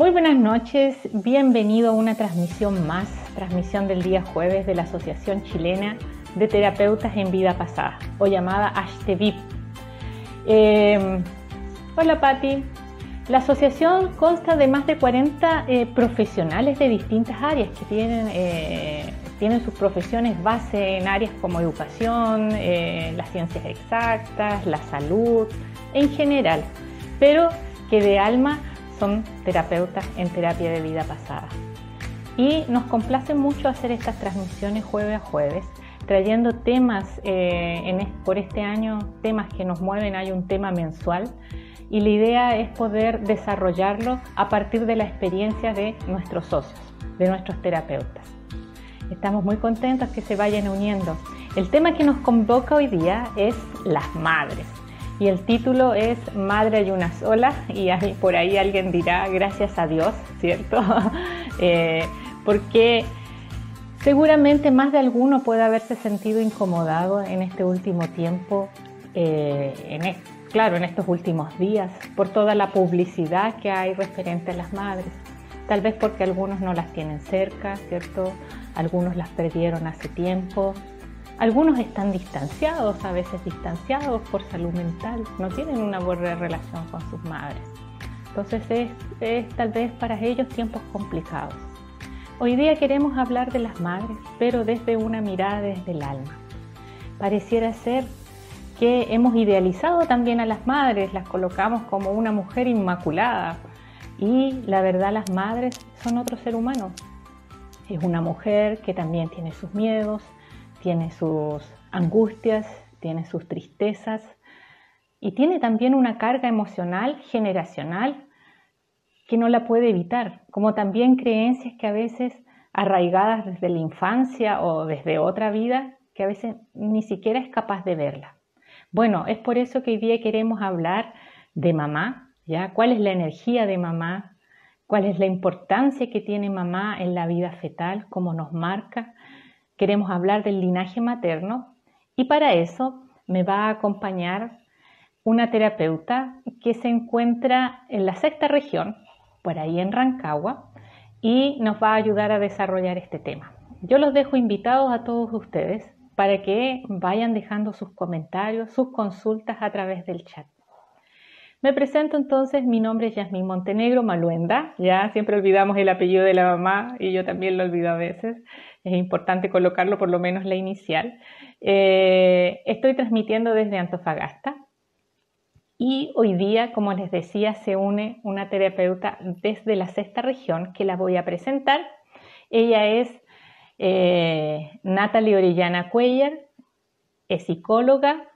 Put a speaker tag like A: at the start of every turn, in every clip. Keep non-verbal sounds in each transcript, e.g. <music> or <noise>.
A: Muy buenas noches, bienvenido a una transmisión más, transmisión del día jueves de la Asociación Chilena de Terapeutas en Vida Pasada, o llamada ASHTEVIP. Eh, hola Patti, la asociación consta de más de 40 eh, profesionales de distintas áreas que tienen, eh, tienen sus profesiones base en áreas como educación, eh, las ciencias exactas, la salud, en general, pero que de alma son terapeutas en terapia de vida pasada. Y nos complace mucho hacer estas transmisiones jueves a jueves, trayendo temas en, por este año, temas que nos mueven, hay un tema mensual y la idea es poder desarrollarlo a partir de la experiencia de nuestros socios, de nuestros terapeutas. Estamos muy contentos que se vayan uniendo. El tema que nos convoca hoy día es las madres y el título es Madre hay una sola y por ahí alguien dirá gracias a Dios, ¿cierto? <laughs> Eh, porque seguramente más de alguno puede haberse sentido incomodado en este último tiempo, eh, esto claro, en estos últimos días, por toda la publicidad que hay referente a las madres. Tal vez porque algunos no las tienen cerca, ¿cierto? Algunos las perdieron hace tiempo. Algunos están distanciados, a veces distanciados por salud mental, no tienen una buena relación con sus madres. Entonces es, es tal vez para ellos tiempos complicados. Hoy día queremos hablar de las madres, pero desde una mirada desde el alma. Pareciera ser que hemos idealizado también a las madres, las colocamos como una mujer inmaculada y la verdad las madres son otro ser humano. Es una mujer que también tiene sus miedos, tiene sus angustias, tiene sus tristezas y tiene también una carga emocional generacional que no la puede evitar, como también creencias que a veces arraigadas desde la infancia o desde otra vida, que a veces ni siquiera es capaz de verla. Bueno, es por eso que hoy día queremos hablar de mamá, ¿ya? ¿Cuál es la energía de mamá? ¿Cuál es la importancia que tiene mamá en la vida fetal? ¿Cómo nos marca? Queremos hablar del linaje materno y para eso me va a acompañar una terapeuta que se encuentra en la sexta región, por ahí en Rancagua, y nos va a ayudar a desarrollar este tema. Yo los dejo invitados a todos ustedes para que vayan dejando sus comentarios, sus consultas a través del chat. Me presento entonces, mi nombre es Yasmín Montenegro Maluenda, ya siempre olvidamos el apellido de la mamá y yo también lo olvido a veces, es importante colocarlo por lo menos la inicial. Eh, estoy transmitiendo desde Antofagasta y hoy día, como les decía, se une una terapeuta desde la sexta región que la voy a presentar. Ella es eh, Natalie Orellana Cuellar es psicóloga,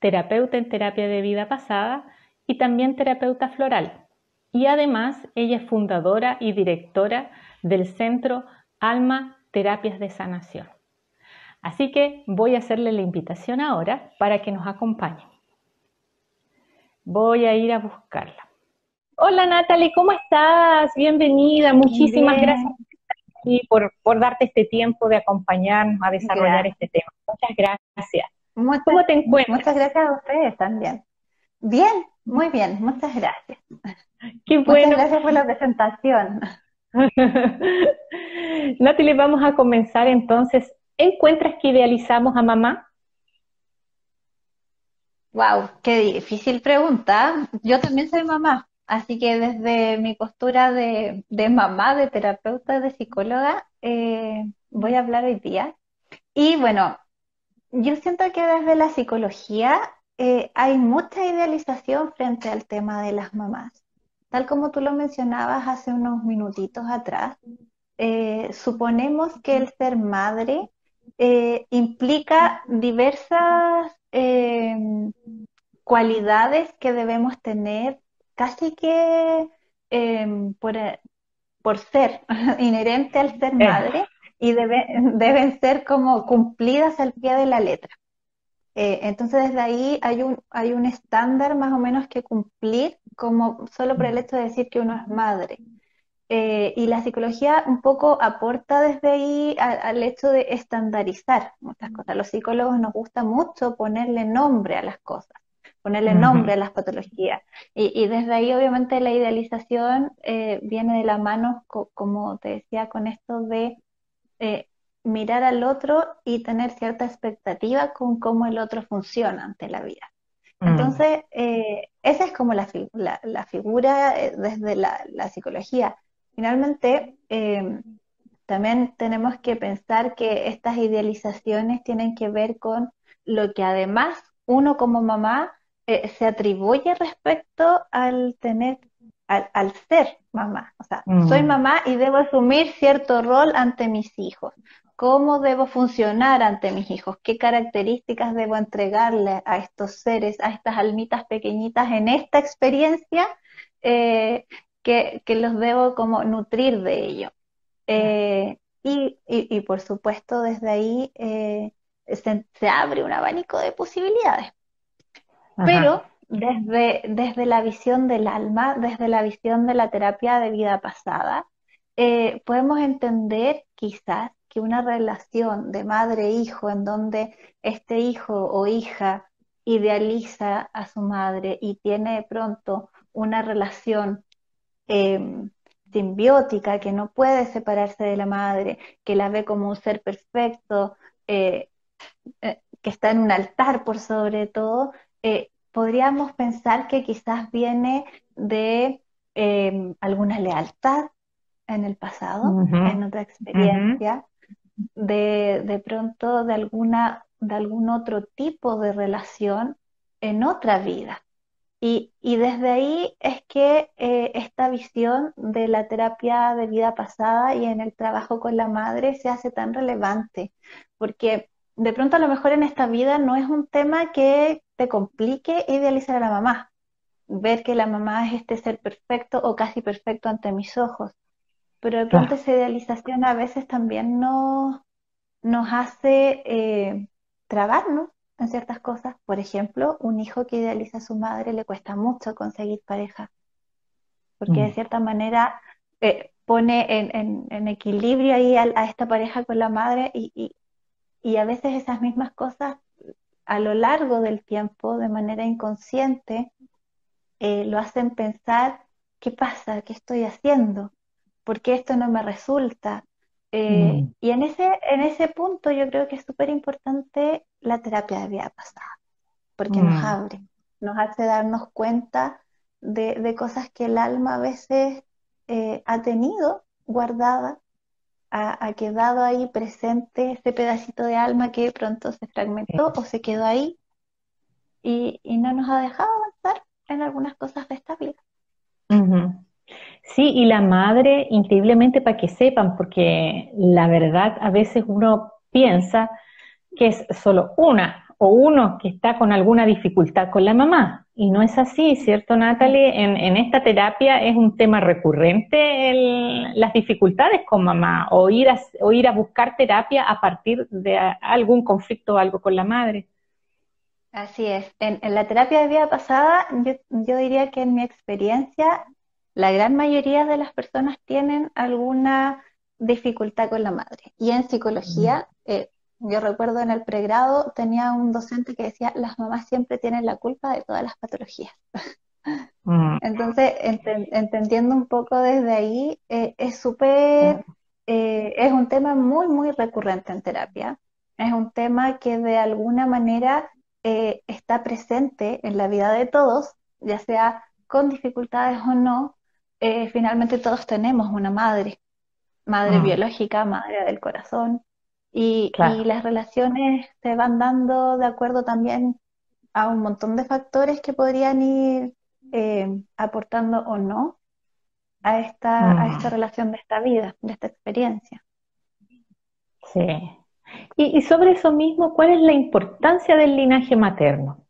A: terapeuta en terapia de vida pasada y también terapeuta floral. Y además ella es fundadora y directora del Centro Alma Terapias de Sanación. Así que voy a hacerle la invitación ahora para que nos acompañe. Voy a ir a buscarla. Hola Natalie, ¿cómo estás? Bienvenida, muchísimas gracias y por, darte este tiempo de acompañarnos a desarrollar este tema. Muchas gracias.
B: ¿Cómo te encuentras? Muchas gracias a ustedes también. Bien, muy bien, muchas gracias.
A: Qué bueno.
B: Muchas gracias por la presentación. <laughs>
A: Natalie, vamos a comenzar entonces. ¿Encuentras que idealizamos a mamá?
B: Wow, qué difícil pregunta. Yo también soy mamá. Así que desde mi postura de, mamá, de terapeuta, de psicóloga, eh, voy a hablar hoy día. Y bueno, yo siento que desde la psicología eh, hay mucha idealización frente al tema de las mamás. Tal como tú lo mencionabas hace unos minutitos atrás, eh, suponemos que el ser madre implica diversas cualidades que debemos tener casi que em, eh, por, ser <laughs> inherente al ser eh. madre y deben ser como cumplidas al pie de la letra. Eh, entonces desde ahí hay un, hay un estándar más o menos que cumplir como solo por el hecho de decir que uno es madre. y la psicología un poco aporta desde ahí al hecho de estandarizar muchas cosas. Los psicólogos nos gusta mucho ponerle nombre a las cosas ponerle nombre a las patologías. Y, desde ahí, obviamente, la idealización eh, viene de la mano, como te decía, con esto de eh, mirar al otro y tener cierta expectativa con cómo el otro funciona ante la vida. Mm. Entonces, eh, esa es como la, figura desde la, psicología. Finalmente, también tenemos que pensar que estas idealizaciones tienen que ver con lo que además uno como mamá eh, se atribuye respecto al tener, al, ser mamá. O sea, soy mm. mamá y debo asumir cierto rol ante mis hijos. ¿Cómo debo funcionar ante mis hijos? ¿Qué características debo entregarle a estos seres, a estas almitas pequeñitas en esta experiencia eh, que, los debo como nutrir de ello? Eh, y, y, por supuesto, desde ahí se, se, abre un abanico de posibilidades. Pero desde, desde la visión del alma, desde la visión de la terapia de vida pasada, eh, podemos entender quizás que una relación de madre-hijo en donde este hijo o hija idealiza a su madre y tiene de pronto una relación em, simbiótica que no puede separarse de la madre, que la ve como un ser perfecto, eh, eh, que está en un altar por sobre todo, eh, podríamos pensar que quizás viene de em, alguna lealtad en el pasado, en otra experiencia, de, de, pronto de, alguna, de algún otro tipo de relación en otra vida. Y, y desde ahí es que eh, esta visión de la terapia de vida pasada y en el trabajo con la madre se hace tan relevante, porque de pronto a lo mejor en esta vida no es un tema que te complique idealizar a la mamá, ver que la mamá es este ser perfecto o casi perfecto ante mis ojos. Pero de pronto esa idealización a veces también nos, nos hace eh, trabarnos en ciertas cosas. Por ejemplo, un hijo que idealiza a su madre le cuesta mucho conseguir pareja, porque de mm. cierta manera eh, pone en, equilibrio ahí a, esta pareja con la madre y, y a veces esas mismas cosas a lo largo del tiempo, de manera inconsciente, eh, lo hacen pensar, ¿qué pasa? ¿Qué estoy haciendo? ¿Por qué esto no me resulta? Eh, mm. Y en ese, en ese punto yo creo que es súper importante la terapia de vida pasada, porque nos mm. abre, nos hace darnos cuenta de, cosas que el alma a veces eh, ha tenido guardadas ha, quedado ahí presente ese pedacito de alma que pronto se fragmentó o se quedó ahí y, no nos ha dejado avanzar en algunas cosas de esta vida.
A: Sí, y la madre, increíblemente para que sepan, porque la verdad a veces uno piensa que es solo una o uno que está con alguna dificultad con la mamá. Y no es así, ¿cierto, Natalie? En, esta terapia es un tema recurrente las dificultades con mamá o ir, a, o ir a buscar terapia a partir de algún conflicto o algo con la madre.
B: Así es. En, la terapia de vida pasada, yo, diría que en mi experiencia, la gran mayoría de las personas tienen alguna dificultad con la madre. Y en psicología, eh, yo recuerdo en el pregrado tenía un docente que decía, las mamás siempre tienen la culpa de todas las patologías. <laughs> Mm. Entonces, entendiendo un poco desde ahí, eh, es súper, mm. eh, es un tema muy, muy recurrente en terapia. Es un tema que de alguna manera eh, está presente en la vida de todos, ya sea con dificultades o no. Finalmente todos tenemos una madre, madre mm. biológica, madre del corazón, y, las relaciones se van dando de acuerdo también a un montón de factores que podrían ir eh, aportando o no a esta, a esta mm. relación de esta vida, de esta experiencia.
A: Sí. Y, sobre eso mismo, ¿cuál es la importancia del linaje materno?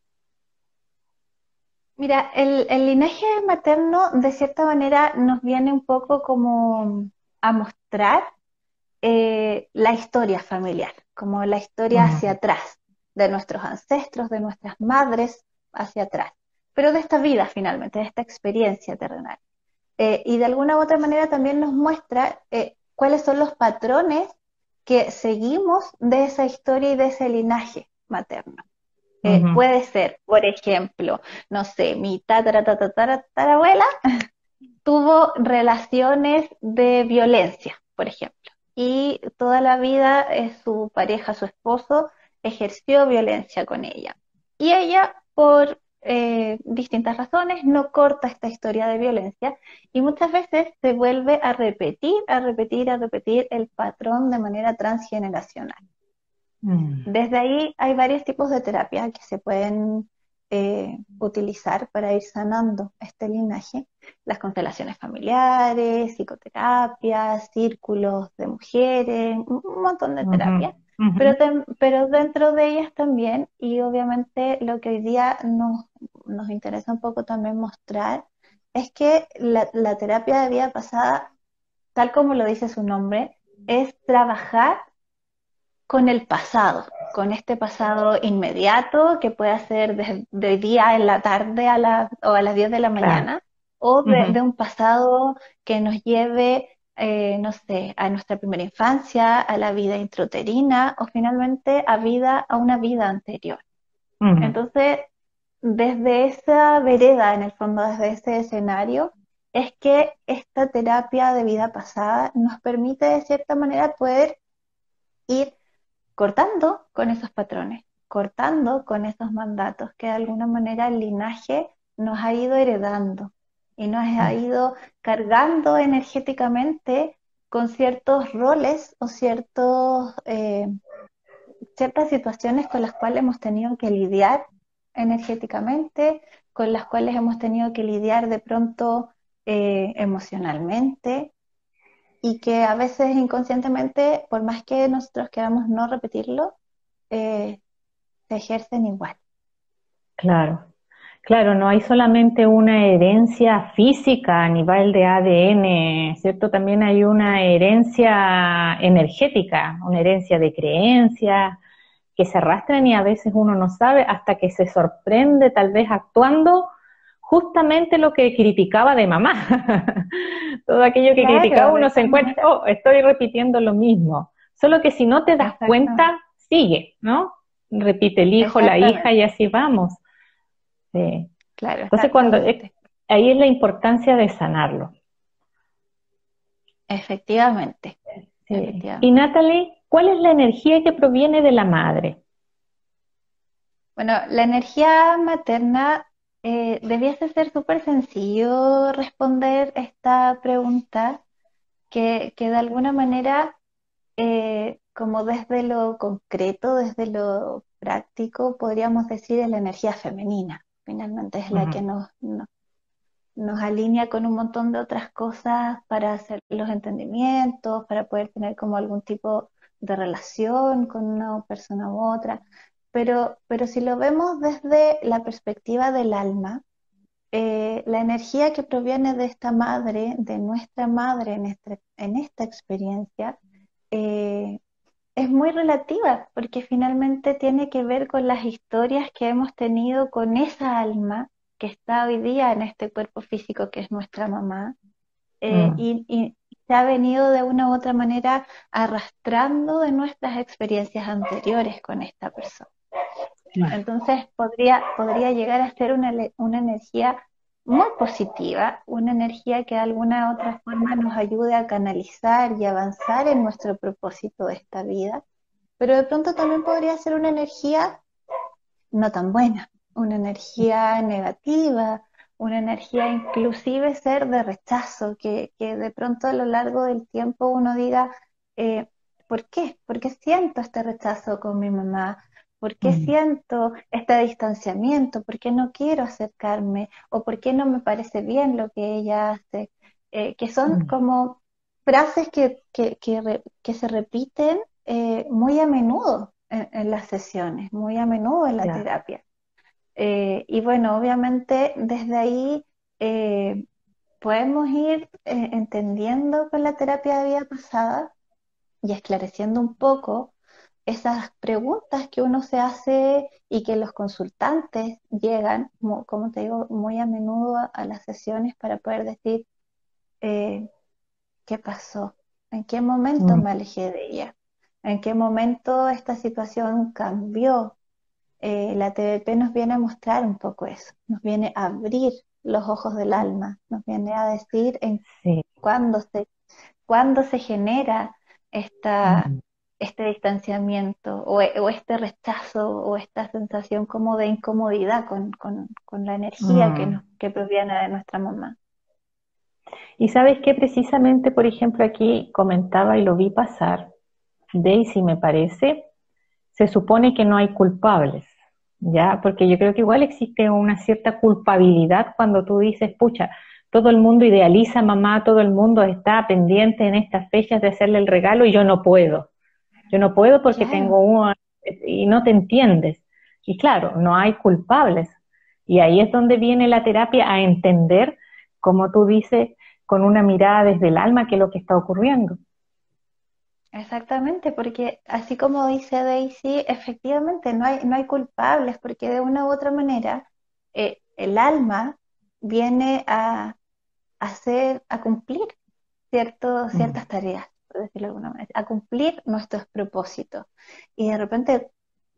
B: Mira, el, el, linaje materno de cierta manera nos viene un poco como a mostrar eh, la historia familiar, como la historia hacia atrás, de nuestros ancestros, de nuestras madres hacia atrás, pero de esta vida finalmente, de esta experiencia terrenal. Eh, y de alguna u otra manera también nos muestra eh, cuáles son los patrones que seguimos de esa historia y de ese linaje materno. Eh, puede ser, por ejemplo, no sé, mi tataratatarabuela <laughs> tuvo relaciones de violencia, por ejemplo, y toda la vida su pareja, su esposo, ejerció violencia con ella. Y ella, por eh, distintas razones, no corta esta historia de violencia y muchas veces se vuelve a repetir, a repetir, a repetir el patrón de manera transgeneracional. Mm. Desde ahí hay varios tipos de terapia que se pueden eh, utilizar para ir sanando este linaje. Las constelaciones familiares, psicoterapias, círculos de mujeres, un montón de terapias pero, pero dentro de ellas también, y obviamente lo que hoy día nos, nos interesa un poco también mostrar, es que la, la terapia de vida pasada, tal como lo dice su nombre, es trabajar con el pasado, con este pasado inmediato que puede ser de, hoy día en la tarde a la, o a las 10 de la mañana, o de, de, un pasado que nos lleve eh, no sé, a nuestra primera infancia, a la vida intrauterina o finalmente a vida, a una vida anterior. Entonces, desde esa vereda, en el fondo, desde ese escenario, es que esta terapia de vida pasada nos permite de cierta manera poder ir cortando con esos patrones, cortando con esos mandatos que de alguna manera el linaje nos ha ido heredando y nos ha ido cargando energéticamente con ciertos roles o ciertos, eh, ciertas situaciones con las cuales hemos tenido que lidiar energéticamente, con las cuales hemos tenido que lidiar de pronto eh, emocionalmente y que a veces inconscientemente, por más que nosotros queramos no repetirlo, eh, se ejercen igual.
A: Claro, Claro, no hay solamente una herencia física a nivel de ADN, ¿cierto? También hay una herencia energética, una herencia de creencias que se arrastran y a veces uno no sabe hasta que se sorprende tal vez actuando justamente lo que criticaba de mamá. <laughs> Todo aquello que criticaba uno se encuentra, oh, estoy repitiendo lo mismo. Solo que si no te das cuenta, sigue, ¿no? Repite el hijo, la hija y así vamos. Claro. Entonces, cuando ahí es la importancia de sanarlo.
B: Efectivamente.
A: Y Natalie, ¿cuál es la energía que proviene de la madre?
B: Bueno, la energía materna eh, debiese ser súper sencillo responder esta pregunta, que, que de alguna manera, eh, como desde lo concreto, desde lo práctico, podríamos decir es la energía femenina finalmente es la que nos, nos, alinea con un montón de otras cosas para hacer los entendimientos, para poder tener como algún tipo de relación con una persona u otra. Pero, pero si lo vemos desde la perspectiva del alma, eh, la energía que proviene de esta madre, de nuestra madre en, este, en esta experiencia, eh, es muy relativa, porque finalmente tiene que ver con las historias que hemos tenido con esa alma que está hoy día en este cuerpo físico que es nuestra mamá, eh, mm. y, se ha venido de una u otra manera arrastrando de nuestras experiencias anteriores con esta persona. Entonces podría, podría llegar a ser una, una energía muy positiva, una energía que de alguna otra forma nos ayude a canalizar y avanzar en nuestro propósito de esta vida, pero de pronto también podría ser una energía no tan buena, una energía negativa, una energía inclusive ser de rechazo, que, de pronto a lo largo del tiempo uno diga, eh, ¿por qué? ¿Por qué siento este rechazo con mi mamá? ¿Por qué mm. siento este distanciamiento? ¿Por qué no quiero acercarme? ¿O por qué no me parece bien lo que ella hace? Eh, que son mm. como frases que, se repiten eh, muy a menudo en, las sesiones, muy a menudo en la terapia. Eh, y bueno, obviamente desde ahí podemos ir entendiendo con la terapia de vida pasada y esclareciendo un poco esas preguntas que uno se hace y que los consultantes llegan, como, te digo, muy a menudo a, las sesiones para poder decir, eh, ¿qué pasó? ¿En qué momento mm. me alejé de ella? ¿En qué momento esta situación cambió? eh, la TVP nos viene a mostrar un poco eso, nos viene a abrir los ojos del alma, nos viene a decir en cuándo se, cuándo se genera esta, este distanciamiento o, este rechazo o esta sensación como de incomodidad con, la energía que, nos, que proviene de nuestra mamá.
A: Y sabes que precisamente, por ejemplo, aquí comentaba y lo vi pasar, Daisy me parece, se supone que no hay culpables, ¿ya? Porque yo creo que igual existe una cierta culpabilidad cuando tú dices, pucha, todo el mundo idealiza a mamá, todo el mundo está pendiente en estas fechas de hacerle el regalo y yo no puedo. Yo no puedo porque tengo uno y no te entiendes. Y claro, no hay culpables. Y ahí es donde viene la terapia a entender, como tú dices, con una mirada desde el alma, qué es lo que está ocurriendo.
B: Exactamente, porque así como dice Daisy, efectivamente no hay, no hay culpables, porque de una u otra manera eh, el alma viene a hacer, a cumplir cierto, ciertas tareas, por decirlo de alguna manera, a cumplir nuestros propósitos. Y de repente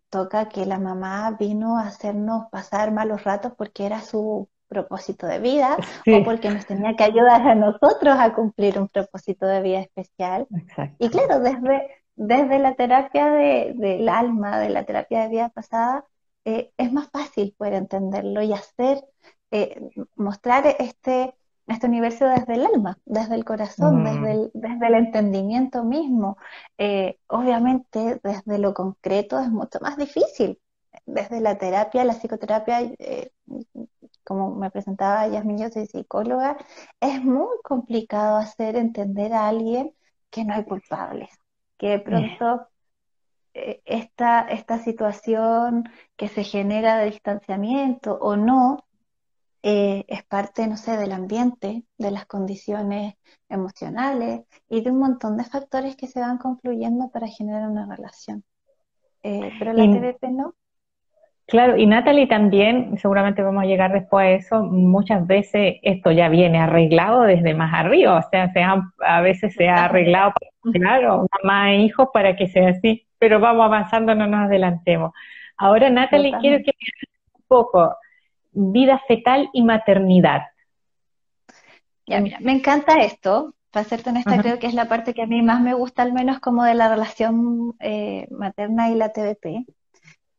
B: toca que la mamá vino a hacernos pasar malos ratos porque era su propósito de vida <laughs> o porque nos tenía que ayudar a nosotros a cumplir un propósito de vida especial. Y claro, desde, desde la terapia de, del alma, de la terapia de vida pasada, eh, es más fácil poder entenderlo y hacer, eh, mostrar este, este universo desde el alma, desde el corazón, mm. desde, el, desde el entendimiento mismo. Eh, obviamente, desde lo concreto es mucho más difícil. Desde la terapia, la psicoterapia, como me presentaba Yasmin, yo soy psicóloga, es muy complicado hacer entender a alguien que no hay culpables, que de pronto eh, esta, esta situación que se genera de distanciamiento o no, eh, es parte, no sé, del ambiente, de las condiciones emocionales y de un montón de factores que se van confluyendo para generar una relación. Eh, pero la TDP no.
A: Claro, y Natalie también, seguramente vamos a llegar después a eso, muchas veces esto ya viene arreglado desde más arriba, o sea, se a veces se ha arreglado, claro, mamá e hijos para que sea así, pero vamos avanzando, no nos adelantemos. Ahora, Natalie, quiero que me un poco vida fetal y maternidad.
B: Ya, mira, me encanta esto, para serte honesta, creo que es la parte que a mí más me gusta, al menos como de la relación eh, materna y la TVP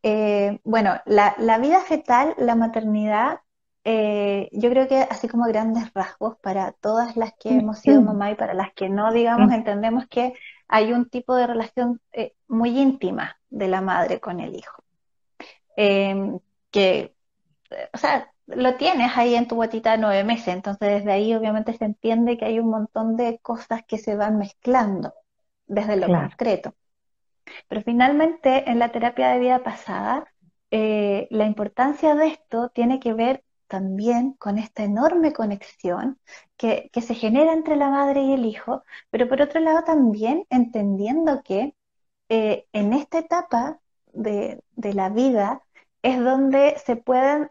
B: eh, bueno, la, vida fetal, la maternidad, eh, yo creo que así como grandes rasgos para todas las que hemos sido mamá y para las que no, digamos, entendemos que hay un tipo de relación muy íntima de la madre con el hijo. Em, que, o sea, lo tienes ahí en tu botita de nueve meses, entonces desde ahí obviamente se entiende que hay un montón de cosas que se van mezclando desde lo concreto. Pero finalmente, en la terapia de vida pasada, eh, la importancia de esto tiene que ver también con esta enorme conexión que, se genera entre la madre y el hijo, pero por otro lado también entendiendo que eh, en esta etapa de, la vida es donde se pueden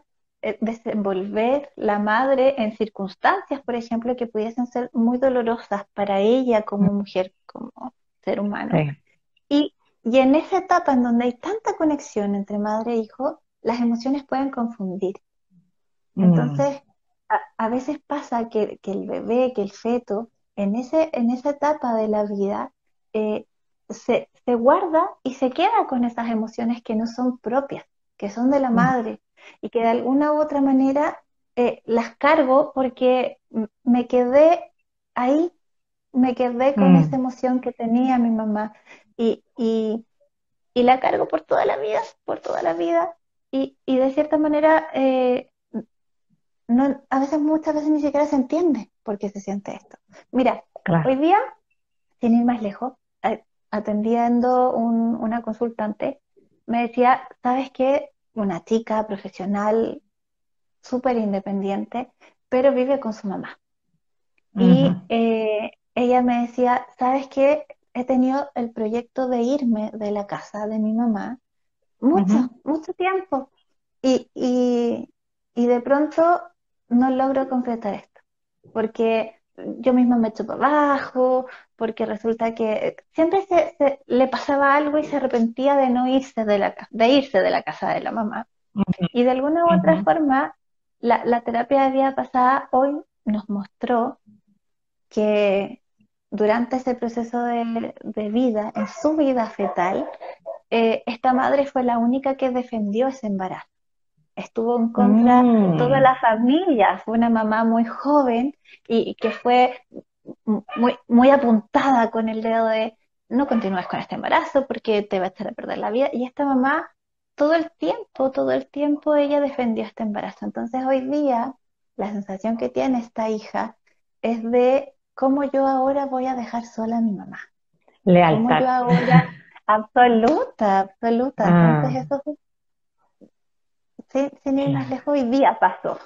B: desenvolver la madre en circunstancias, por ejemplo, que pudiesen ser muy dolorosas para ella como mujer, como ser humano. Y y en esa etapa en donde hay tanta conexión entre madre e hijo, las emociones pueden confundir. Mm. Entonces, a, veces pasa que, el bebé, que el feto, en, ese, en esa etapa de la vida, eh, se, guarda y se queda con esas emociones que no son propias, que son de la mm. madre, y que de alguna u otra manera eh, las cargo porque me quedé ahí, me quedé con mm. esa emoción que tenía mi mamá y, y, la cargo por toda la vida, por toda la vida, y, de cierta manera, eh, no, a veces, muchas veces ni siquiera se entiende por qué se siente esto. Mira, hoy día, sin ir más lejos, atendiendo una consultante, me decía, ¿sabes qué? Una chica profesional, súper independiente, pero vive con su mamá. Y eh, ella me decía, ¿sabes qué? he tenido el proyecto de irme de la casa de mi mamá mucho, mucho tiempo. Y, y, de pronto no logro concretar esto, porque yo misma me echo para abajo, porque resulta que siempre se, le pasaba algo y se arrepentía de no irse de la de irse de la casa de la mamá. Y de alguna u otra forma, la, terapia de vida pasada hoy nos mostró que durante ese proceso de, vida, en su vida fetal, eh, esta madre fue la única que defendió ese embarazo. Estuvo en contra de mm. toda la familia, fue una mamá muy joven y que fue muy, muy apuntada con el dedo de no continúes con este embarazo porque te va a echar a perder la vida. Y esta mamá, todo el tiempo, todo el tiempo ella defendió este embarazo. Entonces hoy día la sensación que tiene esta hija es de cómo yo ahora voy a dejar sola a mi mamá.
A: Lealtad.
B: Cómo yo ahora, <laughs> absoluta, absoluta. Ah. Entonces eso, sin, sin ir más lejos, hoy día pasó.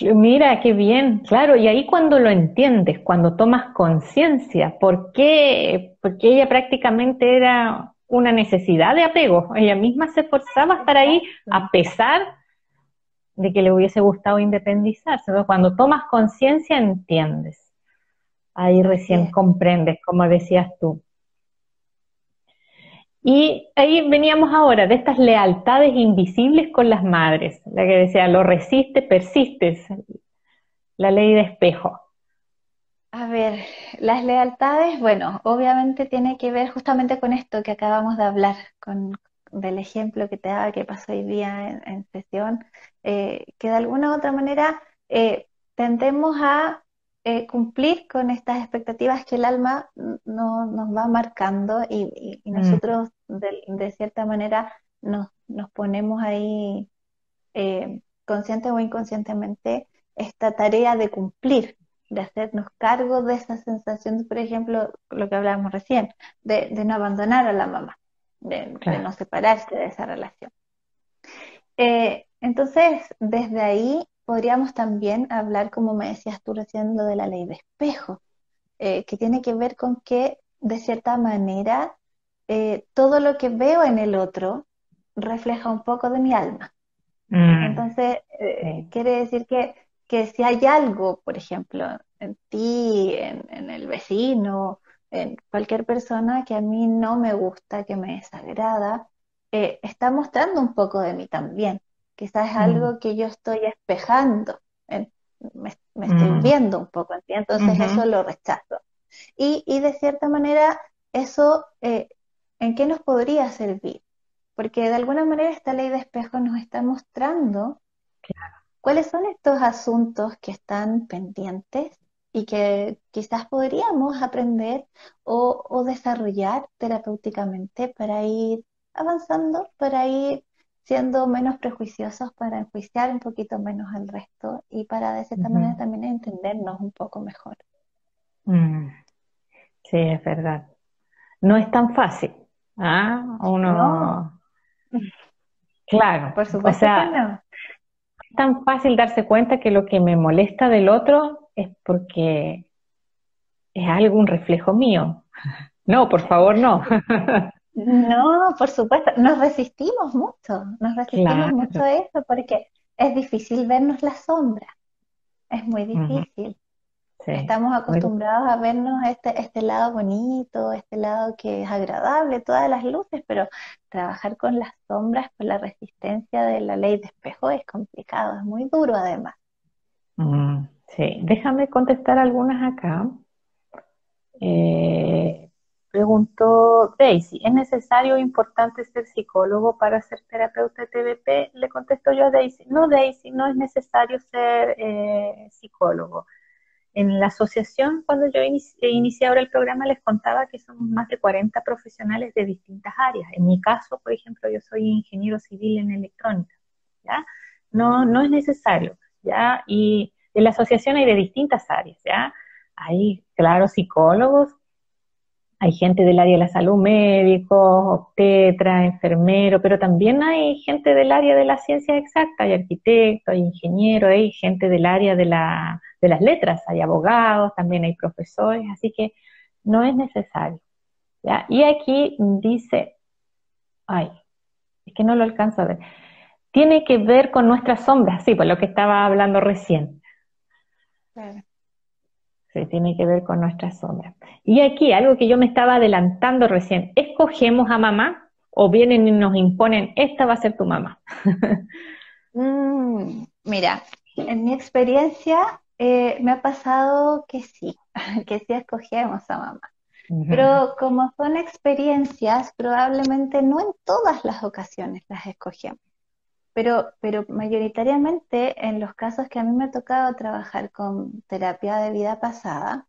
A: Mira, qué bien, claro, y ahí cuando lo entiendes, cuando tomas conciencia, ¿por qué? Porque ella prácticamente era una necesidad de apego, ella misma se esforzaba a estar ahí a pesar de que le hubiese gustado independizarse. Cuando tomas conciencia entiendes, ahí recién comprendes, como decías tú. Y ahí veníamos ahora de estas lealtades invisibles con las madres, la que decía, lo resiste, persistes, la ley de espejo.
B: A ver, las lealtades, bueno, obviamente tiene que ver justamente con esto que acabamos de hablar, con del ejemplo que te daba que pasó hoy día en, sesión, eh, que de alguna u otra manera eh, tendemos a eh, cumplir con estas expectativas que el alma no, nos va marcando y, mm. nosotros de, cierta manera nos, nos ponemos ahí eh, consciente o inconscientemente esta tarea de cumplir, de hacernos cargo de esa sensación, por ejemplo, lo que hablábamos recién, de, no abandonar a la mamá, de, no separarse de esa relación. Eh, entonces, desde ahí podríamos también hablar, como me decías tú recién, lo de la ley de espejo, eh, que tiene que ver con que, de cierta manera, eh, todo lo que veo en el otro refleja un poco de mi alma. Mm. Entonces, eh, quiere decir que, que, si hay algo, por ejemplo, en ti, en, el vecino, en cualquier persona que a mí no me gusta, que me desagrada, está mostrando un poco de mí también. Quizás es mm. algo que yo estoy espejando, me, estoy mm. viendo un poco, entonces eso lo rechazo. Y, y, de cierta manera, eso, eh, ¿en qué nos podría servir? Porque de alguna manera esta ley de espejo nos está mostrando cuáles son estos asuntos que están pendientes y que quizás podríamos aprender o, o desarrollar terapéuticamente para ir avanzando, para ir siendo menos prejuiciosos para enjuiciar un poquito menos al resto y para de cierta manera también entendernos un poco mejor.
A: Mm. Sí, es verdad. No es tan fácil. ¿ah? Uno. Claro.
B: Por supuesto o sea, no.
A: Es tan fácil darse cuenta que lo que me molesta del otro es porque es algún reflejo mío. <laughs> No, por favor, no. <laughs>
B: No, por supuesto, nos resistimos mucho, nos resistimos mucho a eso porque es difícil vernos la sombra, es muy difícil. Estamos acostumbrados a vernos este, este lado bonito, este lado que es agradable, todas las luces, pero trabajar con las sombras, con la resistencia de la ley de espejo es complicado, es muy duro además.
A: sí, déjame contestar algunas acá. Eh, Preguntó Daisy, ¿es necesario o importante ser psicólogo para ser terapeuta de TBP? Le contesto yo a Daisy, no Daisy, no es necesario ser eh, psicólogo. En la asociación, cuando yo inicié ahora el programa, les contaba que somos más de 40 profesionales de distintas áreas. En mi caso, por ejemplo, yo soy ingeniero civil en electrónica, ¿ya? No, no es necesario, ¿ya? Y en la asociación hay de distintas áreas, ¿ya? Hay, claro, psicólogos, hay gente del área de la salud, médicos, obstetra, enfermero, pero también hay gente del área de la ciencia exacta, hay arquitectos, hay ingenieros, hay gente del área de, la, de las letras, hay abogados, también hay profesores, así que no es necesario. Y aquí dice, ay, es que no lo alcanzo a ver, tiene que ver con nuestras sombras, sí, por lo que estaba hablando recién. Sí, tiene que ver con nuestra sombra. Y aquí, algo que yo me estaba adelantando recién, ¿escogemos a mamá o vienen y nos imponen, esta va a ser tu mamá? <laughs>
B: Mm, mira, en mi experiencia eh, me ha pasado que sí, <laughs> que sí escogemos a mamá. Pero como son experiencias, probablemente no en todas las ocasiones las escogemos. Pero, pero mayoritariamente en los casos que a mí me ha tocado trabajar con terapia de vida pasada,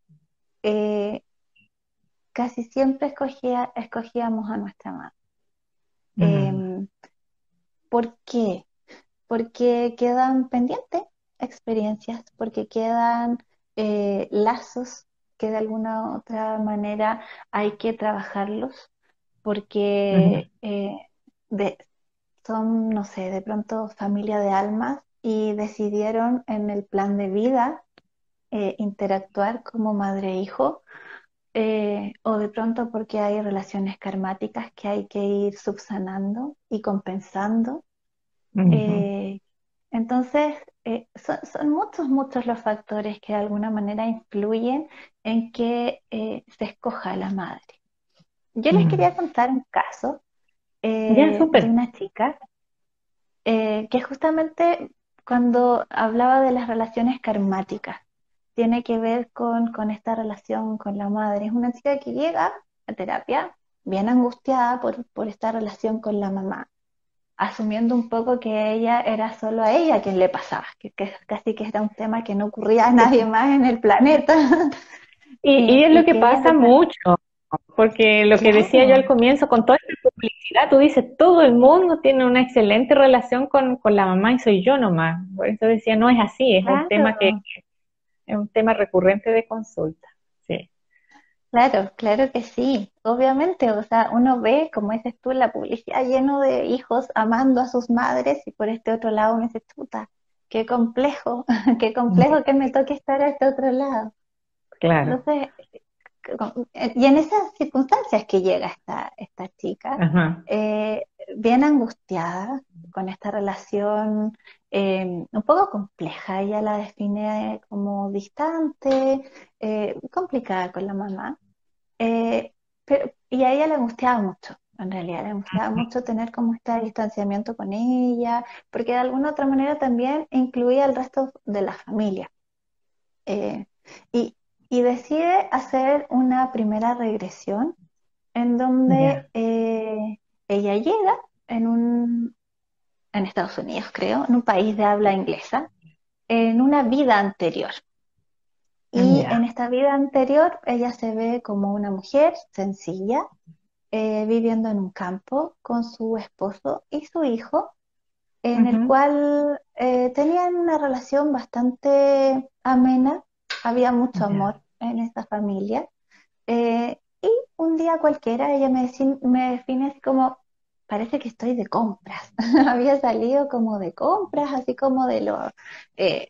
B: eh, casi siempre escogía, escogíamos a nuestra madre. Em, ¿Por qué? Porque quedan pendientes experiencias, porque quedan eh, lazos que de alguna u otra manera hay que trabajarlos, porque eh, son, no sé, de pronto familia de almas y decidieron en el plan de vida eh, interactuar como madre e hijo, o de pronto porque hay relaciones karmáticas que hay que ir subsanando y compensando. Entonces, eh, son, muchos, muchos los factores que de alguna manera influyen en que eh, se escoja la madre. Yo les quería contar un caso eh, de una chica que justamente cuando hablaba de las relaciones karmáticas, tiene que ver con, con esta relación con la madre. Es una chica que llega a terapia bien angustiada por, por esta relación con la mamá asumiendo un poco que ella era solo a ella quien le pasaba, que, casi que era un tema que no ocurría a nadie más en el planeta.
A: Y, es <laughs> lo que, pasa mucho, porque lo que decía yo al comienzo, con toda esta publicidad, tú dices, todo el mundo tiene una excelente relación con, la mamá y soy yo nomás. Por eso decía, no es así, es un tema que es un tema recurrente de consulta. Sí.
B: Claro, claro que sí, obviamente, o sea, uno ve, como dices tú, la publicidad lleno de hijos amando a sus madres y por este otro lado uno dice, chuta, qué complejo, <laughs> qué complejo que me toque estar a este otro lado.
A: Claro.
B: Entonces, y en esas circunstancias que llega esta, esta chica, eh, bien angustiada con esta relación eh, un poco compleja, ella la define como distante, eh, complicada con la mamá, pero, y a ella le angustiaba mucho, en realidad le angustiaba mucho tener como este distanciamiento con ella, porque de alguna otra manera también incluía al resto de la familia. y, y decide hacer una primera regresión en donde eh, ella llega en un en Estados Unidos, creo, en un país de habla inglesa, en una vida anterior. Y en esta vida anterior ella se ve como una mujer sencilla, eh, viviendo en un campo con su esposo y su hijo, en el cual eh, tenían una relación bastante amena, había mucho amor en esta familia. Eh, y un día cualquiera ella me, me define así como, parece que estoy de compras. <laughs> Había salido como de compras, así como de los, eh,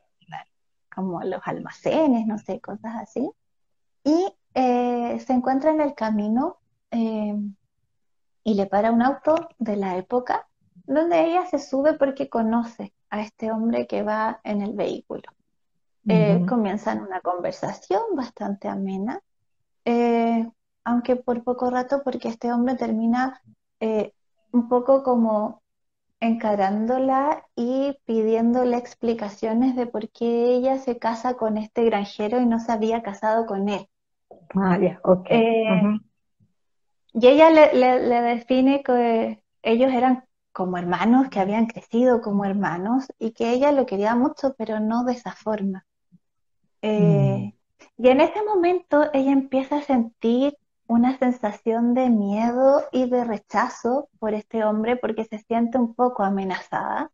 B: como los almacenes, no sé, cosas así. Y eh, se encuentra en el camino y le para un auto de la época donde ella se sube porque conoce a este hombre que va en el vehículo. Eh, comienzan una conversación bastante amena, eh, aunque por poco rato, porque este hombre termina eh, un poco como encarándola y pidiéndole explicaciones de por qué ella se casa con este granjero y no se había casado con él.
A: Ah, ya, ok.
B: Y ella le, le define que ellos eran como hermanos, que habían crecido como hermanos y que ella lo quería mucho, pero no de esa forma. Eh, y en ese momento ella empieza a sentir una sensación de miedo y de rechazo por este hombre porque se siente un poco amenazada.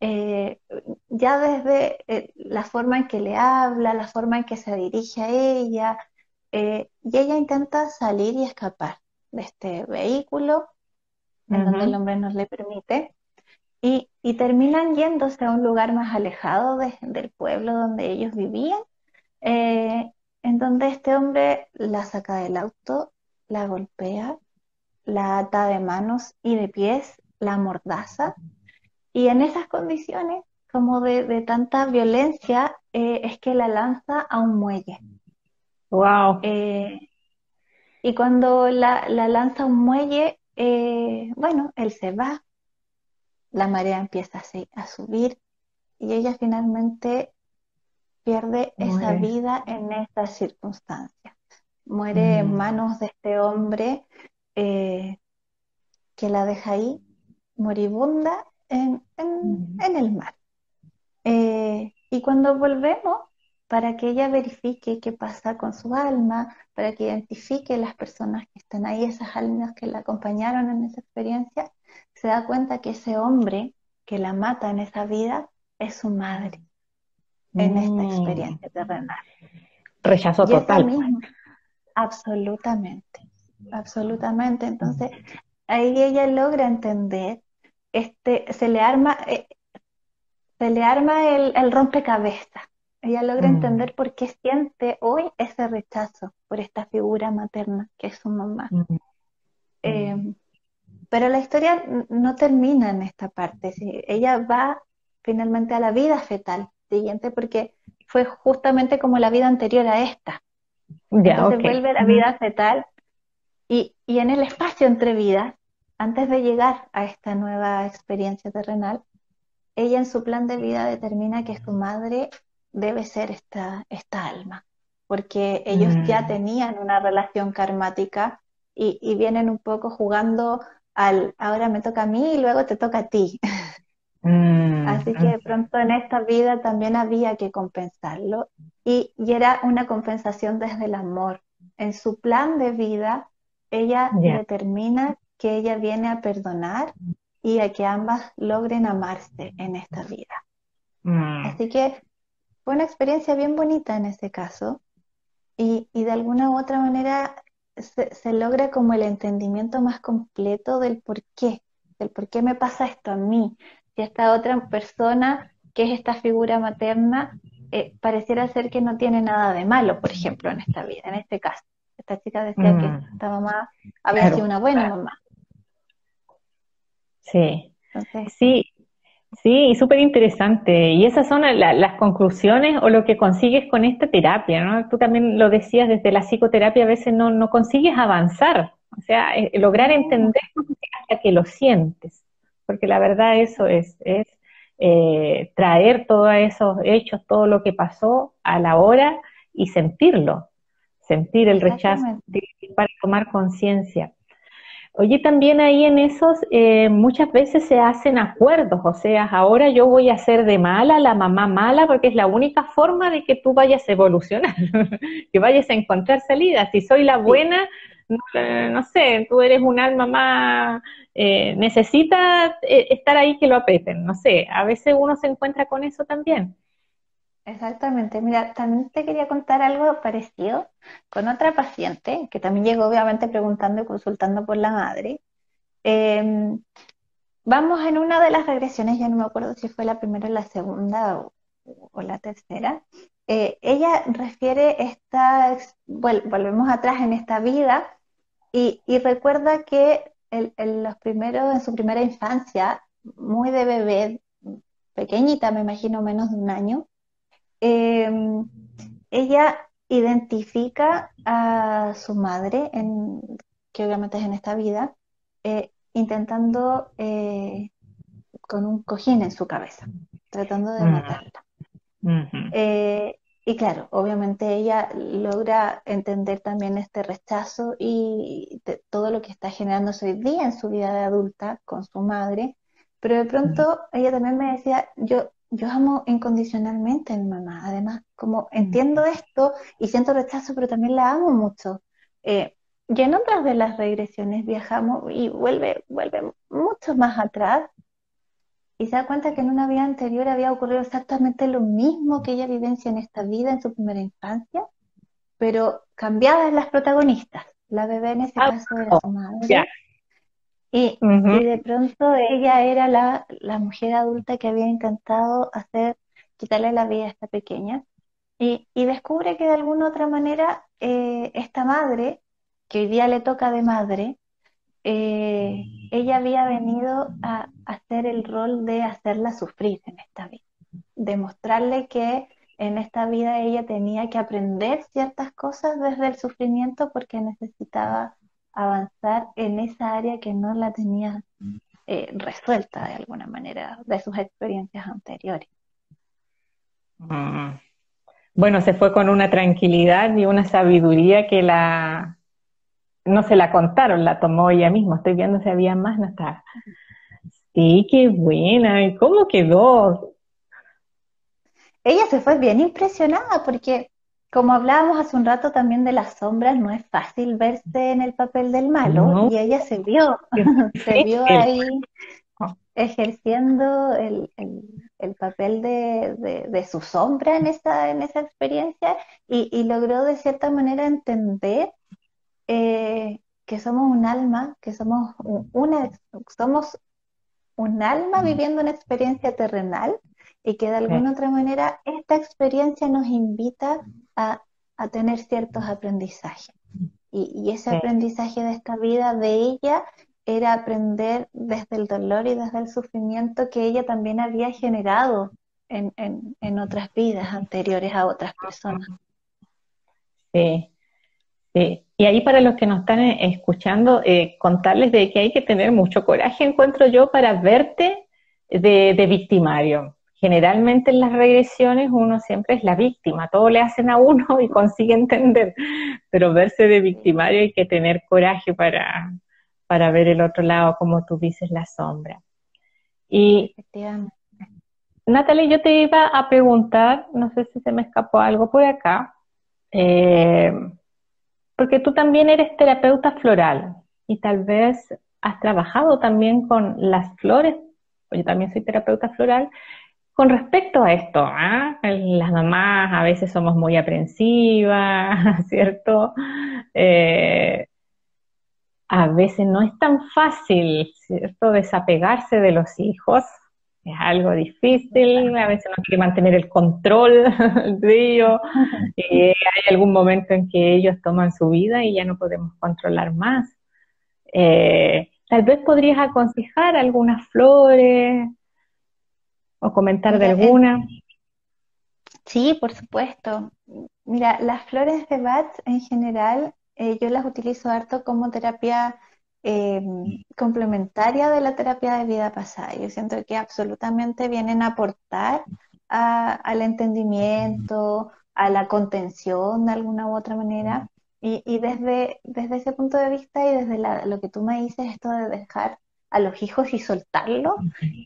B: Eh, ya desde eh, la forma en que le habla, la forma en que se dirige a ella, y ella intenta salir y escapar de este vehículo, en donde el hombre no le permite, y, terminan yéndose a un lugar más alejado del pueblo donde ellos vivían, eh, en donde este hombre la saca del auto, la golpea, la ata de manos y de pies, la mordaza, y en esas condiciones, como de, tanta violencia, eh, es que la lanza a un muelle.
A: Wow.
B: y cuando la, lanza a un muelle, bueno, él se va, la marea empieza a subir y ella finalmente pierde esa vida en estas circunstancias. Muere en mm. manos de este hombre eh, que la deja ahí moribunda en, mm. el mar. Eh, y cuando volvemos, para que ella verifique qué pasa con su alma, para que identifique las personas que están ahí, esas almas que la acompañaron en esa experiencia, se da cuenta que ese hombre que la mata en esa vida es su madre en esta mm. experiencia terrenal.
A: Rechazo total. Pues.
B: absolutamente, absolutamente. Entonces, ahí ella logra entender, este, se le arma, eh, se le arma el, rompecabezas. Ella logra mm. entender por qué siente hoy ese rechazo por esta figura materna que es su mamá. Mm. Em, pero la historia no termina en esta parte. Ella va finalmente a la vida fetal siguiente porque fue justamente como la vida anterior a esta. Entonces vuelve a la vida fetal y, y en el espacio entre vidas, antes de llegar a esta nueva experiencia terrenal, ella en su plan de vida determina que su madre debe ser esta, esta alma, porque ellos ya mm. tenían una relación karmática y, y, vienen un poco jugando al ahora me toca a mí y luego te toca a ti. Mm, Así que de pronto en esta vida también había que compensarlo y, era una compensación desde el amor. En su plan de vida, ella determina que ella viene a perdonar y a que ambas logren amarse en esta vida. Mm. Así que fue una experiencia bien bonita en ese caso y, de alguna u otra manera se, se, logra como el entendimiento más completo del por qué, del por qué me pasa esto a mí, si esta otra persona, que es esta figura materna, eh, pareciera ser que no tiene nada de malo, por ejemplo, en esta vida, en este caso. Esta chica decía que mm. esta mamá había sido una buena mamá.
A: Sí. sí, sí, y súper interesante. Y esas son las conclusiones o lo que consigues con esta terapia, ¿no? Tú también lo decías desde la psicoterapia, a veces no, no consigues avanzar, o sea, eh, lograr entender hasta que lo sientes porque la verdad eso es, es eh, traer todos esos hechos, todo lo que pasó a la hora y sentirlo, sentir el rechazo para tomar conciencia. Oye, también ahí en esos eh, muchas veces se hacen acuerdos, o sea, ahora yo voy a ser de mala, la mamá mala, porque es la única forma de que tú vayas a evolucionar, <laughs> que vayas a encontrar salida. Si soy la buena, no, sé, tú eres un alma más, eh, necesita eh, estar ahí que lo aprieten, no sé, a veces uno se encuentra con eso también.
B: Exactamente, mira, también te quería contar algo parecido con otra paciente que también llegó obviamente preguntando y consultando por la madre. Em, vamos en una de las regresiones, ya no me acuerdo si fue la primera o la segunda o, la tercera. Eh, ella refiere esta, volvemos atrás en esta vida y, recuerda que en los primeros, en su primera infancia, muy de bebé, pequeñita, me imagino menos de un año, em, ella identifica a su madre, en, que obviamente es en esta vida, eh, intentando eh, con un cojín en su cabeza, tratando de mm. matarla. Y claro, obviamente ella logra entender también este rechazo y todo lo que está generando hoy día en su vida de adulta con su madre, pero de pronto ella también me decía, yo, yo amo incondicionalmente a mi mamá, además, como entiendo esto y siento rechazo, pero también la amo mucho. Eh, y en otras de las regresiones viajamos y vuelve, vuelve mucho más atrás y se da cuenta que en una vida anterior había ocurrido exactamente lo mismo que ella vivencia en esta vida, en su primera infancia, pero cambiadas las protagonistas. La bebé en ese ah, caso era su madre. Y, de pronto ella era la, mujer adulta que había intentado hacer, quitarle la vida a esta pequeña. Y, descubre que de alguna otra manera eh, esta madre, que hoy día le toca de madre, eh, ella había venido a hacer el rol de hacerla sufrir en esta vida, demostrarle que en esta vida ella tenía que aprender ciertas cosas desde el sufrimiento porque necesitaba avanzar en esa área que no la tenía eh, resuelta de alguna manera de sus experiencias anteriores.
A: Mm. Bueno, se fue con una tranquilidad y una sabiduría que la no se la contaron, la tomó ella misma. Estoy viendo si había más, no está. Sí, qué buena. ¿Y cómo quedó?
B: Ella se fue bien impresionada porque, como hablábamos hace un rato también de las sombras, no es fácil verse en el papel del malo y ella se vio, <laughs> <laughs> se vio ahí ejerciendo el, papel de, su sombra en esa, en esa experiencia y, logró de cierta manera entender eh, que somos un alma, que somos una, somos un alma viviendo una experiencia terrenal y que de alguna otra manera esta experiencia nos invita a, tener ciertos aprendizajes. Y, ese aprendizaje de esta vida de ella era aprender desde el dolor y desde el sufrimiento que ella también había generado en, en, otras vidas anteriores a otras personas.
A: Sí, sí. Y ahí para los que nos están eh, escuchando, eh, contarles de que hay que tener mucho coraje, encuentro yo, para verte de, de victimario generalmente en las regresiones uno siempre es la víctima, todo le hacen a uno y consigue entender, pero verse de victimario hay que tener coraje para, para ver el otro lado, como tú dices, la sombra. Y Natalie, yo te iba a preguntar, no sé si se me escapó algo por acá, eh, porque tú también eres terapeuta floral y tal vez has trabajado también con las flores, yo también soy terapeuta floral, con respecto a esto, ¿ah? las mamás a veces somos muy aprensivas, <laughs> ¿cierto? Eh, a veces no es tan fácil, ¿cierto? Desapegarse de los hijos, es algo difícil, a veces uno quiere mantener el control <laughs> de ellos, <laughs> y hay algún momento en que ellos toman su vida y ya no podemos controlar más. Eh, tal vez podrías aconsejar algunas flores, o comentar de alguna.
B: Sí, por supuesto. Mira, las flores de Bach en general, eh, yo las utilizo harto como terapia em, complementaria de la terapia de vida pasada. Yo siento que absolutamente vienen a aportar al entendimiento, a la contención de alguna u otra manera. Y, y desde, desde ese punto de vista y desde lo que tú me dices, esto de dejar a los hijos y soltarlo,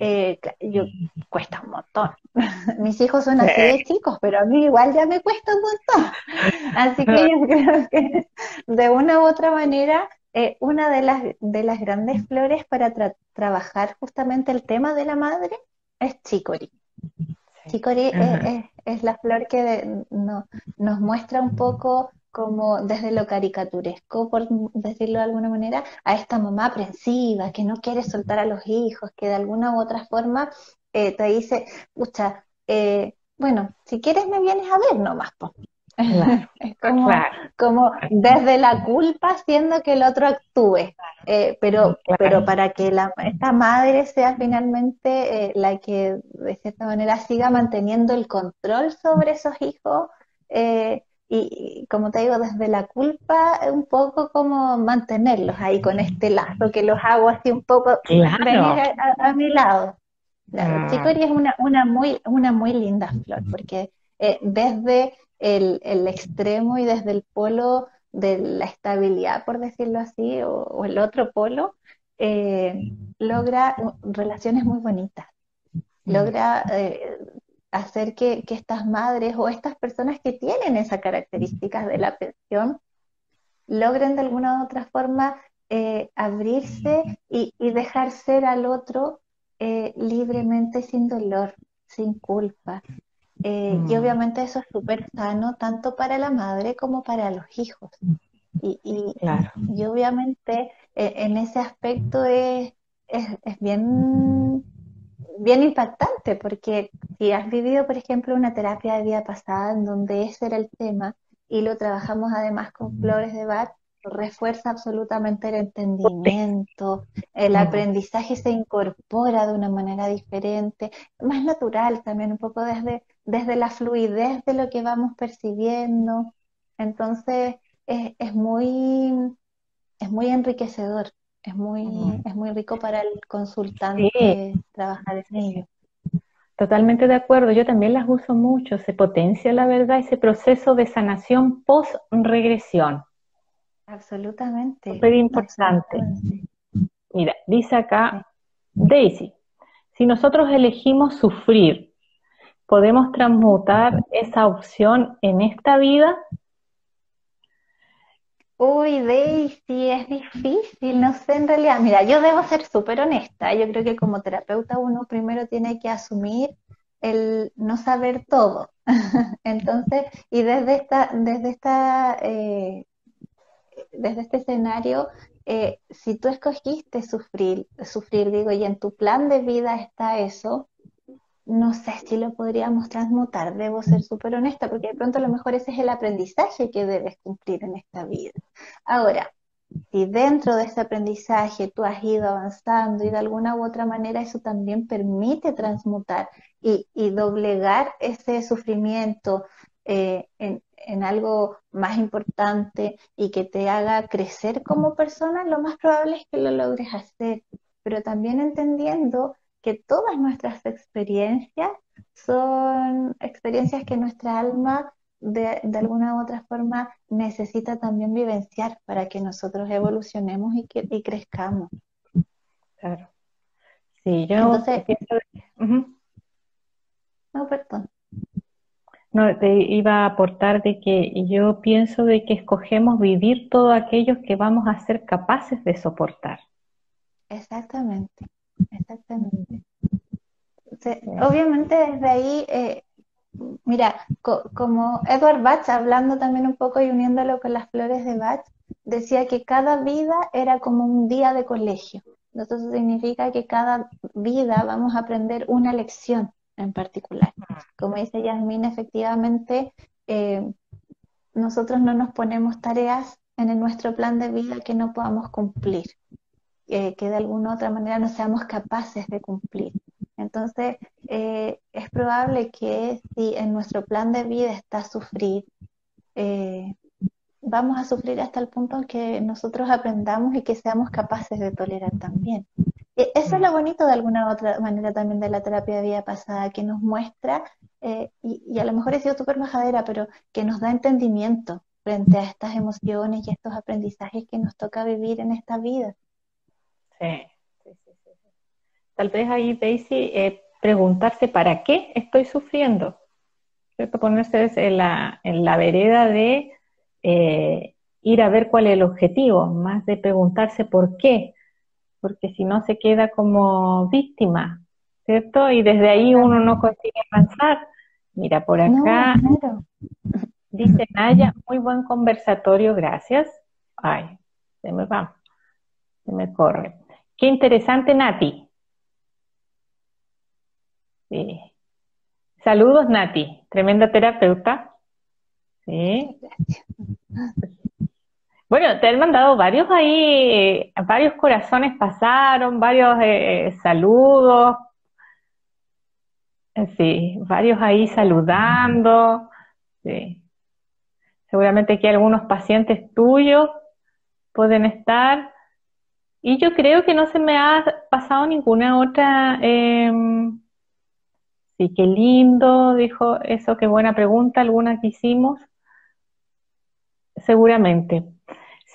B: eh, yo, cuesta un montón. <laughs> Mis hijos son así de chicos, pero a mí igual ya me cuesta un montón. <laughs> Así que yo creo que de una u otra manera, eh, una de las, de las grandes flores para trabajar justamente el tema de la madre es chicory. Chicory es, la flor que nos muestra un poco como desde lo caricaturesco, por decirlo de alguna manera, a esta mamá aprensiva que no quiere soltar a los hijos, que de alguna u otra forma eh, te dice, pucha, eh, bueno, si quieres me vienes a ver nomás, po. <laughs> es como, como, desde la culpa haciendo que el otro actúe, eh, pero, pero para que la, esta madre sea finalmente la que de cierta manera siga manteniendo el control sobre esos hijos, eh, y como te digo, desde la culpa, un poco como mantenerlos ahí con este lazo, que los hago así un poco venir a, mi lado. La ah. es una, una, muy, una muy linda flor, porque eh, desde el, el, extremo y desde el polo de la estabilidad, por decirlo así, o, el otro polo, eh, logra relaciones muy bonitas. Logra eh, hacer que, estas madres o estas personas que tienen esas características de la pensión logren de alguna u otra forma eh, abrirse y, dejar ser al otro eh, libremente sin dolor, sin culpa. Eh, y mm. obviamente eso es súper sano tanto para la madre como para los hijos. Y, y, obviamente en ese aspecto es, es bien bien impactante, porque si has vivido, por ejemplo, una terapia de vida pasada en donde ese era el tema y lo trabajamos además con flores de Bach, refuerza absolutamente el entendimiento, el aprendizaje se incorpora de una manera diferente, más natural también, un poco desde, desde la fluidez de lo que vamos percibiendo. Entonces, es, muy, es muy enriquecedor, es muy, es muy rico para el consultante trabajar en ello.
A: Totalmente de acuerdo, yo también las uso mucho, se potencia la verdad ese proceso de sanación post-regresión.
B: Absolutamente.
A: Súper importante. Mira, dice acá Daisy, si nosotros elegimos sufrir, ¿podemos transmutar esa opción en esta vida?
B: Uy, Daisy, es difícil, no sé en realidad. Mira, yo debo ser súper honesta. Yo creo que como terapeuta uno primero tiene que asumir el no saber todo. <laughs> Entonces, y desde esta, desde esta, eh, desde este escenario, eh, si tú escogiste sufrir, sufrir, digo, y en tu plan de vida está eso, no sé si lo podríamos transmutar, debo ser súper honesta, porque de pronto a lo mejor ese es el aprendizaje que debes cumplir en esta vida. Ahora, si dentro de ese aprendizaje tú has ido avanzando y de alguna u otra manera eso también permite transmutar y, doblegar ese sufrimiento eh, en, en algo más importante y que te haga crecer como persona, lo más probable es que lo logres hacer, pero también entendiendo que todas nuestras experiencias son experiencias que nuestra alma de, alguna u otra forma necesita también vivenciar para que nosotros evolucionemos y, que, y crezcamos.
A: Claro. Sí, yo
B: Entonces, No, perdón.
A: No, te iba a aportar de que yo pienso de que escogemos vivir todo aquello que vamos a ser capaces de soportar.
B: Exactamente. Exactamente. obviamente desde ahí, eh, mira, como Edward Bach, hablando también un poco y uniéndolo con las flores de Bach, decía que cada vida era como un día de colegio. Entonces significa que cada vida vamos a aprender una lección en particular. Como dice Yasmin, efectivamente, eh, nosotros no nos ponemos tareas en nuestro plan de vida que no podamos cumplir. Eh, que de alguna otra manera no seamos capaces de cumplir. Entonces, eh, es probable que si en nuestro plan de vida está sufrir, eh, vamos a sufrir hasta el punto en que nosotros aprendamos y que seamos capaces de tolerar también. E, eso es lo bonito de alguna otra manera también de la terapia de vida pasada, que nos muestra, y, y, a lo mejor he sido súper majadera, pero que nos da entendimiento frente a estas emociones y estos aprendizajes que nos toca vivir en esta vida.
A: Sí, sí, sí, Tal vez ahí, Daisy, eh, preguntarse para qué estoy sufriendo. ¿Cierto? Ponerse en la, en la vereda de eh, ir a ver cuál es el objetivo, más de preguntarse por qué, porque si no se queda como víctima, ¿cierto? Y desde ahí uno no consigue avanzar. Mira, por acá dice Naya, muy buen conversatorio, gracias. Ay, se me va, se me corre. Qué interesante, Nati. Sí. Saludos, Nati. Tremenda terapeuta. Sí. Bueno, te han mandado varios ahí, eh, varios corazones pasaron, varios eh, saludos. Sí, varios ahí saludando. Sí. Seguramente aquí algunos pacientes tuyos pueden estar. Y yo creo que no se me ha pasado ninguna otra. Em, sí, qué lindo, dijo eso, qué buena pregunta, alguna que hicimos. Seguramente.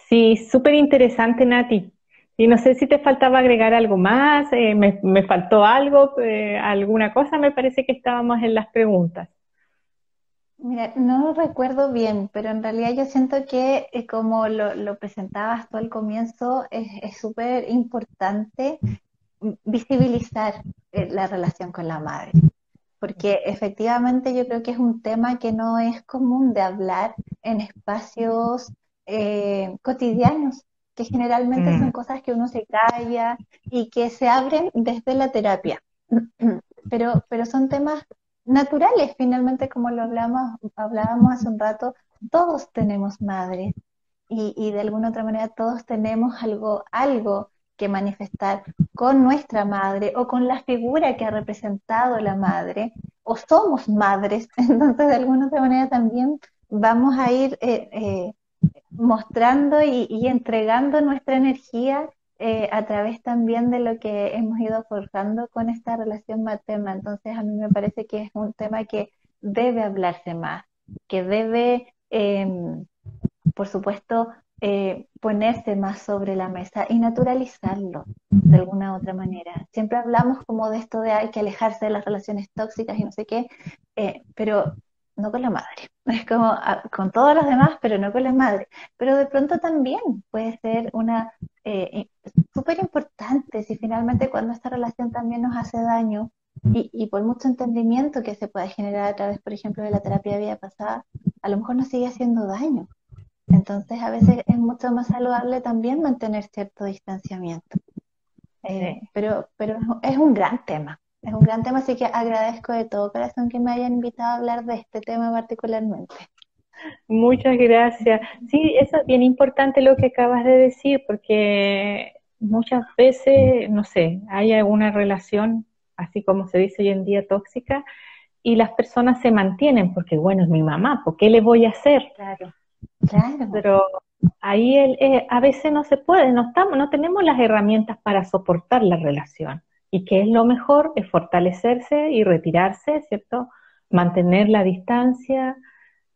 A: Sí, súper interesante, Nati. Y no sé si te faltaba agregar algo más, eh, me, me, faltó algo, eh, alguna cosa, me parece que estábamos en las preguntas.
B: Mira, no recuerdo bien, pero en realidad yo siento que eh, como lo, presentabas tú al comienzo, es súper importante visibilizar eh, la relación con la madre, porque efectivamente yo creo que es un tema que no es común de hablar en espacios eh, cotidianos, que generalmente son mm. cosas que uno se calla y que se abren desde la terapia. <clears throat> Pero, pero son temas naturales, finalmente, como lo hablamos, hablábamos hace un rato, todos tenemos madre y, de alguna otra manera todos tenemos algo, algo que manifestar con nuestra madre o con la figura que ha representado la madre o somos madres, <laughs> entonces de alguna otra manera también vamos a ir eh, eh, mostrando y, entregando nuestra energía eh, a través también de lo que hemos ido forjando con esta relación materna. Entonces a mí me parece que es un tema que debe hablarse más, que debe, em, por supuesto, eh, ponerse más sobre la mesa y naturalizarlo de alguna otra manera. Siempre hablamos como de esto de hay que alejarse de las relaciones tóxicas y no sé qué, eh, pero no con la madre. <laughs> Es como ah, con todos los demás, pero no con la madre. Pero de pronto también puede ser una eh, súper importante si finalmente cuando esta relación también nos hace daño y, y, por mucho entendimiento que se pueda generar a través, por ejemplo, de la terapia de vida pasada, a lo mejor nos sigue haciendo daño. Entonces, a veces es mucho más saludable también mantener cierto distanciamiento. Eh, pero, pero es un gran tema, es un gran tema, así que agradezco de todo corazón que me hayan invitado a hablar de este tema particularmente.
A: Muchas gracias. Sí, eso es bien importante lo que acabas de decir, porque muchas veces, no sé, hay alguna relación, así como se dice hoy en día, tóxica, y las personas se mantienen porque, bueno, es mi mamá, ¿por qué le voy a hacer?
B: Claro. Claro.
A: Pero ahí eh, a veces no se puede, no, estamos, no tenemos las herramientas para soportar la relación. Y que es lo mejor, es fortalecerse y retirarse, ¿cierto? Mantener la distancia,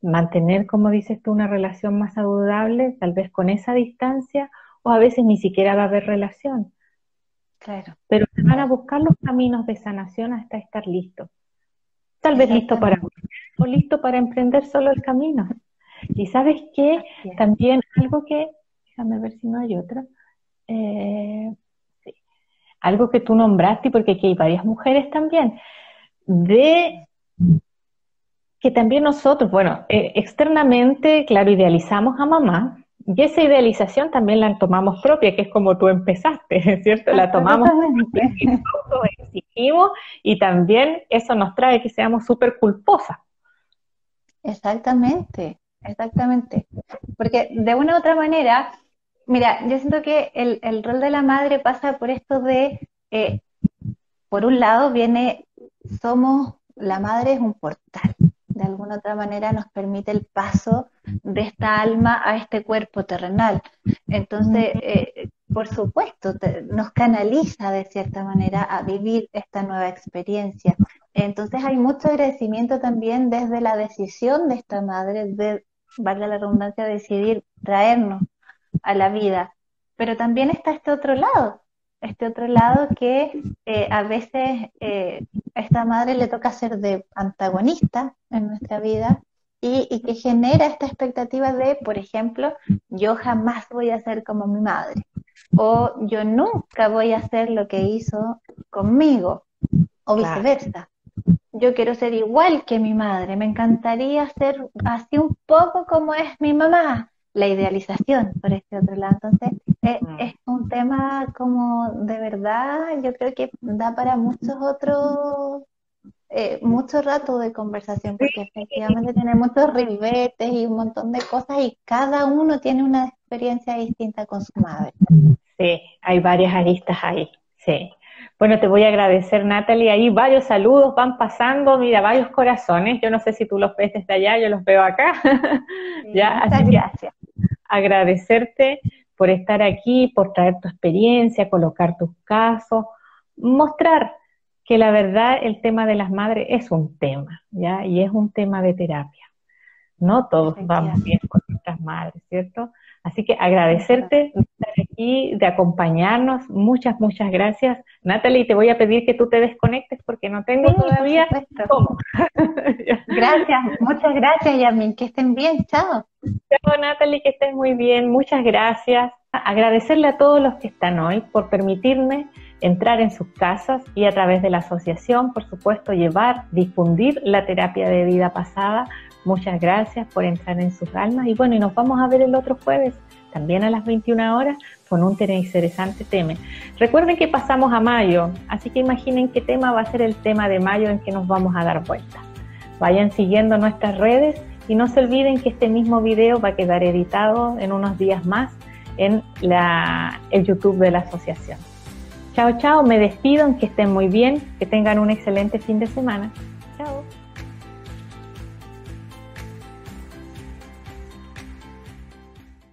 A: mantener, como dices tú, una relación más saludable, tal vez con esa distancia, o a veces ni siquiera va a haber relación.
B: Claro.
A: Pero se van a buscar los caminos de sanación hasta estar listo. Tal vez listo para o listo para emprender solo el camino. Y sabes qué, también algo que, déjame ver si no hay otra, eh, algo que tú nombraste, porque aquí hay varias mujeres también, de que también nosotros, bueno, eh, externamente, claro, idealizamos a mamá, y esa idealización también la tomamos propia, que es como tú empezaste, <laughs> ¿cierto? La tomamos, <laughs> exigimos y también eso nos trae que seamos súper culposas.
B: Exactamente. Exactamente. Porque de una u otra manera, mira, yo siento que el, el rol de la madre pasa por esto de, eh, por un lado viene, somos, la madre es un portal, de alguna otra manera nos permite el paso de esta alma a este cuerpo terrenal. Entonces, eh, por supuesto, nos canaliza de cierta manera a vivir esta nueva experiencia. Entonces hay mucho agradecimiento también desde la decisión de esta madre de valga la redundancia, decidir traernos a la vida. Pero también está este otro lado, este otro lado que eh, a veces eh, a esta madre le toca ser de antagonista en nuestra vida y, y, que genera esta expectativa de, por ejemplo, yo jamás voy a ser como mi madre o yo nunca voy a hacer lo que hizo conmigo o viceversa. Yo quiero ser igual que mi madre, me encantaría ser así un poco como es mi mamá, la idealización por este otro lado. Entonces, eh, mm. es un tema como de verdad, yo creo que da para muchos otros, eh, mucho rato de conversación, porque efectivamente tiene muchos ribetes y un montón de cosas y cada uno tiene una experiencia distinta con su madre.
A: Sí, hay varias aristas ahí, sí. Bueno, te voy a agradecer, Natalie. Ahí varios saludos van pasando, mira, varios corazones. Yo no sé si tú los ves desde allá, yo los veo acá. <laughs> ya, así gracias. Agradecerte por estar aquí, por traer tu experiencia, colocar tus casos, mostrar que la verdad el tema de las madres es un tema, ¿ya? Y es un tema de terapia. No todos vamos bien con nuestras madres, ¿cierto? Así que agradecerte de estar aquí, de acompañarnos. Muchas, muchas gracias. Natalie, te voy a pedir que tú te desconectes porque no tengo todavía cómo. <laughs>
B: gracias, muchas gracias, Yamin. Que estén bien. Chao.
A: Chao, Natalie, que estén muy bien. Muchas gracias. Agradecerle a todos los que están hoy por permitirme entrar en sus casas y a través de la asociación, por supuesto, llevar, difundir la terapia de vida pasada Muchas gracias por entrar en sus almas y bueno, y nos vamos a ver el otro jueves, también a las 21 horas, con un interesante tema. Recuerden que pasamos a mayo, así que imaginen qué tema va a ser el tema de mayo en que nos vamos a dar vuelta. Vayan siguiendo nuestras redes y no se olviden que este mismo video va a quedar editado en unos días más en el YouTube de la asociación. Chao, chao, me despido, que estén muy bien, que tengan un excelente fin de semana.